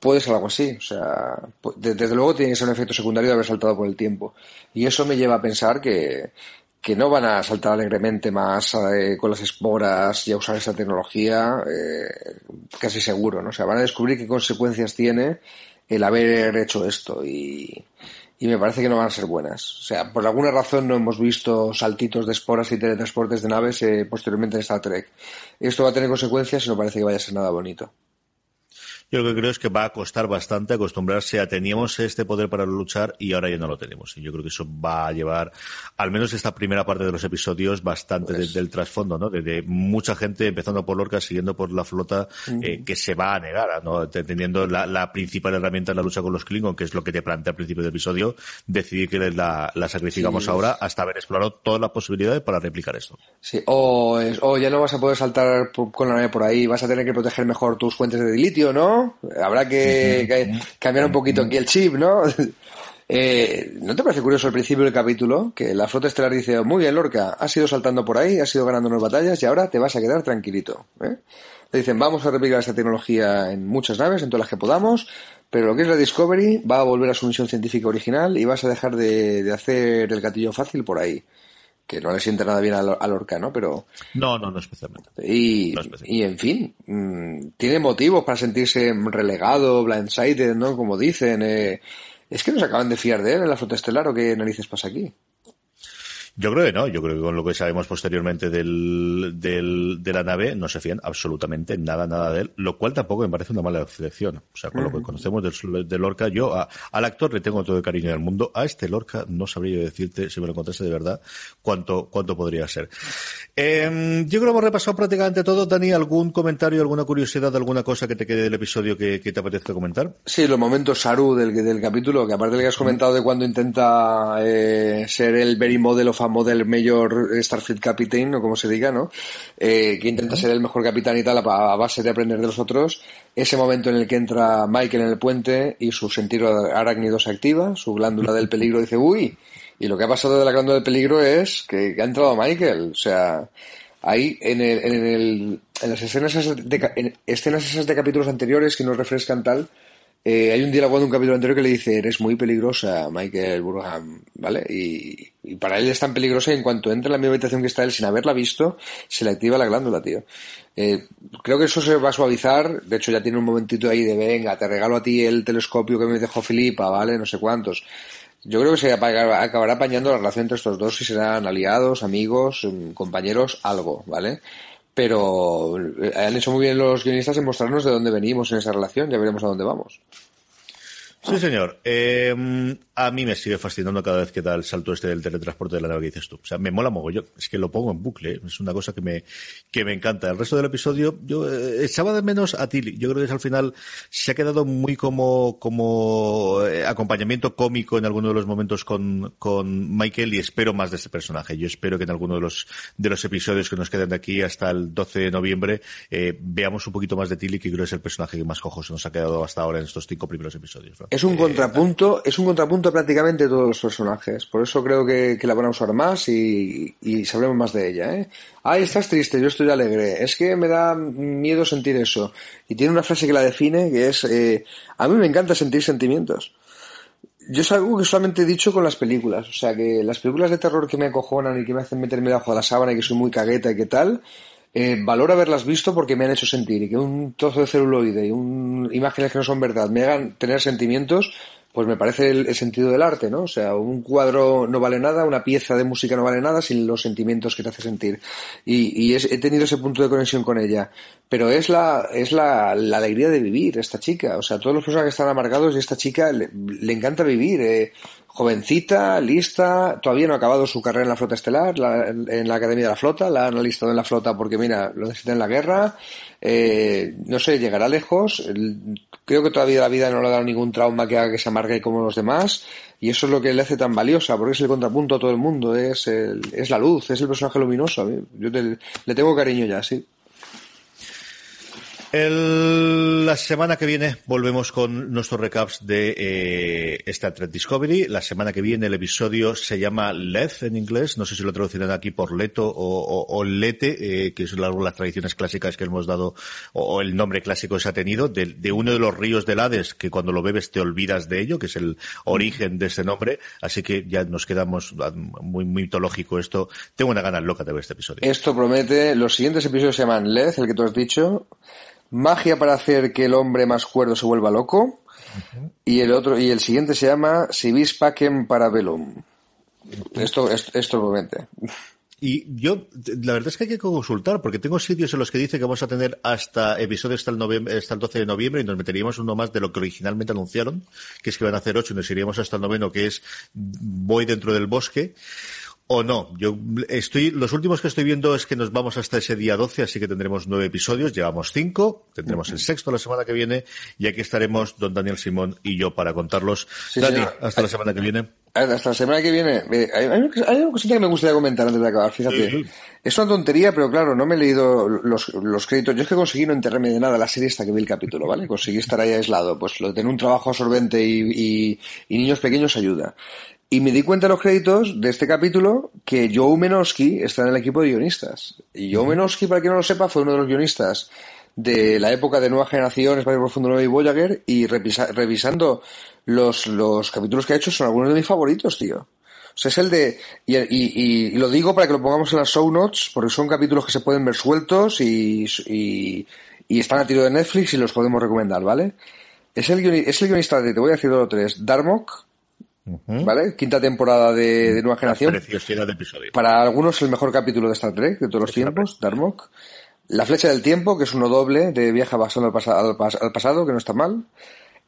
Speaker 2: Puede ser algo así, o sea, desde luego tiene que ser un efecto secundario de haber saltado por el tiempo. Y eso me lleva a pensar que, que no van a saltar alegremente más eh, con las esporas y a usar esa tecnología, eh, casi seguro, ¿no? O sea, van a descubrir qué consecuencias tiene el haber hecho esto y, y me parece que no van a ser buenas. O sea, por alguna razón no hemos visto saltitos de esporas y teletransportes de naves eh, posteriormente en Star Trek. Esto va a tener consecuencias y no parece que vaya a ser nada bonito.
Speaker 1: Yo lo que creo es que va a costar bastante acostumbrarse a teníamos este poder para luchar y ahora ya no lo tenemos. Y yo creo que eso va a llevar, al menos esta primera parte de los episodios, bastante pues del trasfondo, ¿no? De, mucha gente, empezando por Lorca, siguiendo por la flota, eh, que se va a negar, ¿no? Teniendo la, principal herramienta en la lucha con los Klingon, que es lo que te plantea al principio del episodio, decidir que la, la sacrificamos ahora hasta haber explorado todas las posibilidades para replicar esto.
Speaker 2: Sí, o, o ya no vas a poder saltar con la nave por ahí, vas a tener que proteger mejor tus fuentes de dilitio, ¿no? Habrá que, cambiar un poquito aquí el chip, ¿no? (laughs) Eh, ¿No te parece curioso al principio del capítulo que la flota estelar dice, muy bien Lorca, has ido saltando por ahí, has ido ganándonos batallas y ahora te vas a quedar tranquilito? ¿eh? Le dicen, vamos a replicar esta tecnología en muchas naves, en todas las que podamos, pero lo que es la Discovery va a volver a su misión científica original y vas a dejar de hacer el gatillo fácil por ahí que no le siente nada bien a Lorca, ¿no? Pero...
Speaker 1: No, no, no especialmente.
Speaker 2: Y, y en fin, mm, tiene motivos para sentirse relegado, blindsided, ¿no? Como dicen. Eh, ¿Es que nos acaban de fiar de él en la flota estelar o qué narices pasa aquí?
Speaker 1: Yo creo que no, yo creo que con lo que sabemos posteriormente del, del, de la nave no se fían absolutamente nada, nada de él, lo cual tampoco me parece una mala selección. O sea, con lo que conocemos de, Lorca, yo al actor le tengo todo el cariño del mundo, a este Lorca no sabría decirte, si me lo encontrase de verdad, cuánto, cuánto podría ser. Em, yo creo que hemos repasado prácticamente todo. Dani, ¿algún comentario, alguna curiosidad, alguna cosa que te quede del episodio que, te apetezca comentar?
Speaker 2: Sí, los momentos Saru del, del capítulo, que aparte de que has comentado de cuando intenta eh, ser el very model of a model mayor Starfleet Captain, o como se diga, ¿no? Eh, que intenta ser el mejor capitán y tal a base de aprender de los otros. Ese momento en el que entra Michael en el puente y su sentido arácnido se activa, su glándula del (laughs) peligro dice, uy, y lo que ha pasado de la glándula del peligro es que ha entrado Michael. O sea, ahí en, el, en, el, en las escenas de, en escenas esas de capítulos anteriores que nos refrescan tal, eh, hay un diálogo de un capítulo anterior que le dice, eres muy peligrosa, Michael Burham, ¿vale? Y, para él es tan peligrosa y en cuanto entra en la misma habitación que está él sin haberla visto, se le activa la glándula, tío. Eh, creo que eso se va a suavizar, de hecho ya tiene un momentito ahí de, venga, te regalo a ti el telescopio que me dejó Filipa, ¿vale? No sé cuántos. Yo creo que se acabará apañando la relación entre estos dos y serán aliados, amigos, mm, compañeros, algo, ¿vale? Pero eh, han hecho muy bien los guionistas en mostrarnos de dónde venimos en esa relación, ya veremos a dónde vamos.
Speaker 1: Sí, señor. Eh, a mí me sigue fascinando cada vez que da el salto este del teletransporte de la nave que dices tú. O sea, me mola mogollón. Es que lo pongo en bucle. ¿eh? Es una cosa que me, que me encanta. El resto del episodio, yo eh, echaba de menos a Tilly. Yo creo que al final se ha quedado muy como, como acompañamiento cómico en alguno de los momentos con, con Michael y espero más de este personaje. Yo espero que en alguno de los, de los episodios que nos quedan de aquí hasta el 12 de noviembre veamos un poquito más de Tilly, que creo que es el personaje que más cojo se nos ha quedado hasta ahora en estos cinco primeros episodios.
Speaker 2: Es un contrapunto, es un contrapunto prácticamente de todos los personajes. Por eso creo que, la van a usar más y, y, sabremos más de ella, ¿eh? Ay, estás triste, yo estoy alegre. Es que me da miedo sentir eso. Y tiene una frase que la define, que es, eh, a mí me encanta sentir sentimientos. Yo es algo que solamente he dicho con las películas. O sea, que las películas de terror que me acojonan y que me hacen meterme debajo de la sábana y que soy muy cagueta y que tal, eh, valoro haberlas visto porque me han hecho sentir y que un trozo de celuloide y un, imágenes que no son verdad me hagan tener sentimientos, pues me parece el, sentido del arte, ¿no? O sea, un cuadro no vale nada, una pieza de música no vale nada sin los sentimientos que te hace sentir. Y, he tenido ese punto de conexión con ella. Pero es la, es la, alegría de vivir, esta chica. O sea, todos los personajes que están amargados y esta chica le, encanta vivir. Eh, jovencita, lista, todavía no ha acabado su carrera en la flota estelar, en la Academia de la Flota, la han alistado en la flota porque, mira, lo necesita en la guerra, eh, no sé, llegará lejos, creo que todavía la vida no le ha dado ningún trauma que haga que se amargue como los demás, y eso es lo que le hace tan valiosa, porque es el contrapunto a todo el mundo, es, es la luz, es el personaje luminoso, yo le tengo cariño ya, sí.
Speaker 1: El, la semana que viene volvemos con nuestros recaps de eh, Star Trek Discovery. La semana que viene el episodio se llama Leth en inglés. No sé si lo traducirán aquí por Leto o, o, Lete, eh, que es las, las tradiciones clásicas que hemos dado, o, el nombre clásico que se ha tenido, de, de, uno de los ríos del Hades, que cuando lo bebes te olvidas de ello, que es el origen de ese nombre. Así que ya nos quedamos ah, muy, mitológico esto. Tengo una gana loca de ver este episodio.
Speaker 2: Esto promete. Los siguientes episodios se llaman Leth, el que tú has dicho. Magia para hacer que el hombre más cuerdo se vuelva loco. Y el otro, y el siguiente se llama Civis Pacem Parabellum. Esto, esto, esto promete.
Speaker 1: Y yo, la verdad es que hay que consultar, porque tengo sitios en los que dice que vamos a tener hasta episodios hasta el, noviembre, hasta el 12 de noviembre y nos meteríamos uno más de lo que originalmente anunciaron, que es que van a hacer ocho y nos iríamos hasta el noveno, que es Voy dentro del bosque o no. Yo estoy, los últimos que estoy viendo es que nos vamos hasta ese día 12, así que tendremos nueve episodios, llevamos cinco, tendremos el sexto la semana que viene, y aquí estaremos don Daniel Simón y yo para contarlos. Dani, hasta la semana que viene.
Speaker 2: Hasta la semana que viene. Hay, una cosita que me gustaría comentar antes de acabar, fíjate. Es una tontería, pero claro, no me he leído los, los, créditos. Yo es que conseguí no enterrarme de nada la serie esta que vi el capítulo, ¿vale? Conseguí estar ahí aislado. Pues lo de tener un trabajo absorbente y, y, y niños pequeños ayuda. Y me di cuenta en los créditos de este capítulo que Joe Menosky está en el equipo de guionistas. Y Joe Menosky, para quien no lo sepa, fue uno de los guionistas de la época de Nueva Generación, Espacio Profundo 9 y Voyager, y revisando los, los capítulos que ha hecho son algunos de mis favoritos, tío. O sea, es el de... Y, y, lo digo para que lo pongamos en las show notes, porque son capítulos que se pueden ver sueltos y, y, y están a tiro de Netflix y los podemos recomendar, ¿vale? Es el, es el guionista de, te voy a decir dos o tres, Darmok, ¿Vale? Quinta temporada de, Nueva Generación.
Speaker 1: Preciosidad de episodio.
Speaker 2: Para algunos el mejor capítulo de Star Trek de todos los tiempos, Darmok. La flecha del tiempo, que es uno doble de viaje basado al, al, pasado, que no está mal.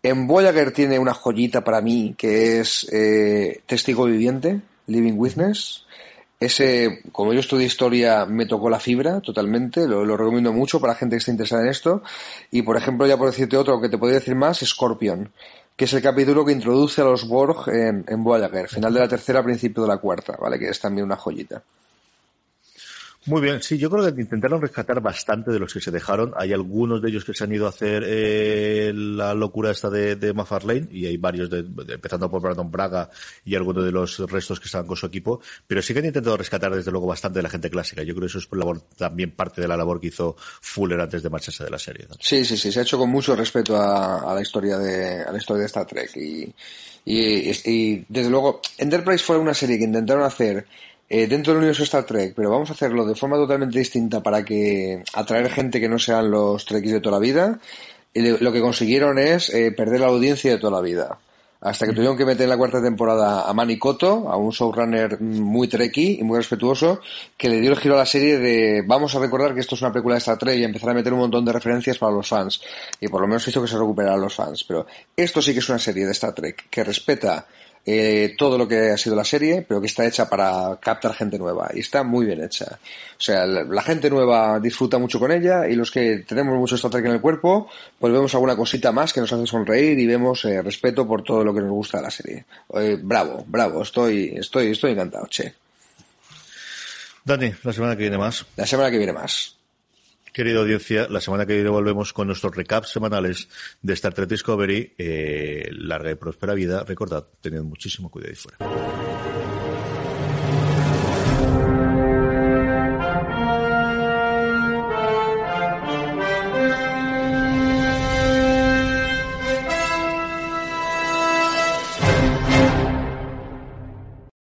Speaker 2: En Voyager tiene una joyita para mí, que es eh, Testigo Viviente, Living Witness. Ese, como yo estudié historia, me tocó la fibra totalmente, lo, lo, recomiendo mucho para gente que esté interesada en esto. Y por ejemplo, ya por decirte otro que te podría decir más, Scorpion, que es el capítulo que introduce a los Borg en, en Voyager, final de la tercera, principio de la cuarta, ¿vale? Que es también una joyita.
Speaker 1: Muy bien, sí, yo creo que intentaron rescatar bastante de los que se dejaron. Hay algunos de ellos que se han ido a hacer eh, la locura esta de, de Lane y hay varios, de, empezando por Brandon Braga y algunos de los restos que estaban con su equipo, pero sí que han intentado rescatar desde luego bastante de la gente clásica. Yo creo que eso es también parte de la labor que hizo Fuller antes de marcharse de la serie.
Speaker 2: Sí, sí, sí, se ha hecho con mucho respeto a, a, la historia de a la historia de Star Trek y, y, y desde luego Enterprise fue una serie que intentaron hacer eh, dentro del universo Star Trek, pero vamos a hacerlo de forma totalmente distinta para que atraer gente que no sean los Trekkies de toda la vida. Y lo que consiguieron es eh, perder la audiencia de toda la vida. Hasta que tuvieron que meter en la cuarta temporada a Manny Cotto, a un showrunner muy trekkie y muy respetuoso, que le dio el giro a la serie de vamos a recordar que esto es una película de Star Trek y empezar a meter un montón de referencias para los fans. Y por lo menos hizo que se recuperaran los fans. Pero esto sí que es una serie de Star Trek que respeta eh, todo lo que ha sido la serie, pero que está hecha para captar gente nueva y está muy bien hecha. O sea, la, gente nueva disfruta mucho con ella y los que tenemos mucho Star Trek en el cuerpo, pues vemos alguna cosita más que nos hace sonreír y vemos eh, respeto por todo lo que nos gusta de la serie. Eh, bravo, bravo, estoy, estoy, estoy encantado, che.
Speaker 1: Dani, la semana que viene más.
Speaker 2: La semana que viene más.
Speaker 1: Querida audiencia, la semana que viene volvemos con nuestros recaps semanales de Star Trek Discovery. Eh, larga y próspera vida. Recordad, tened muchísimo cuidado y fuera.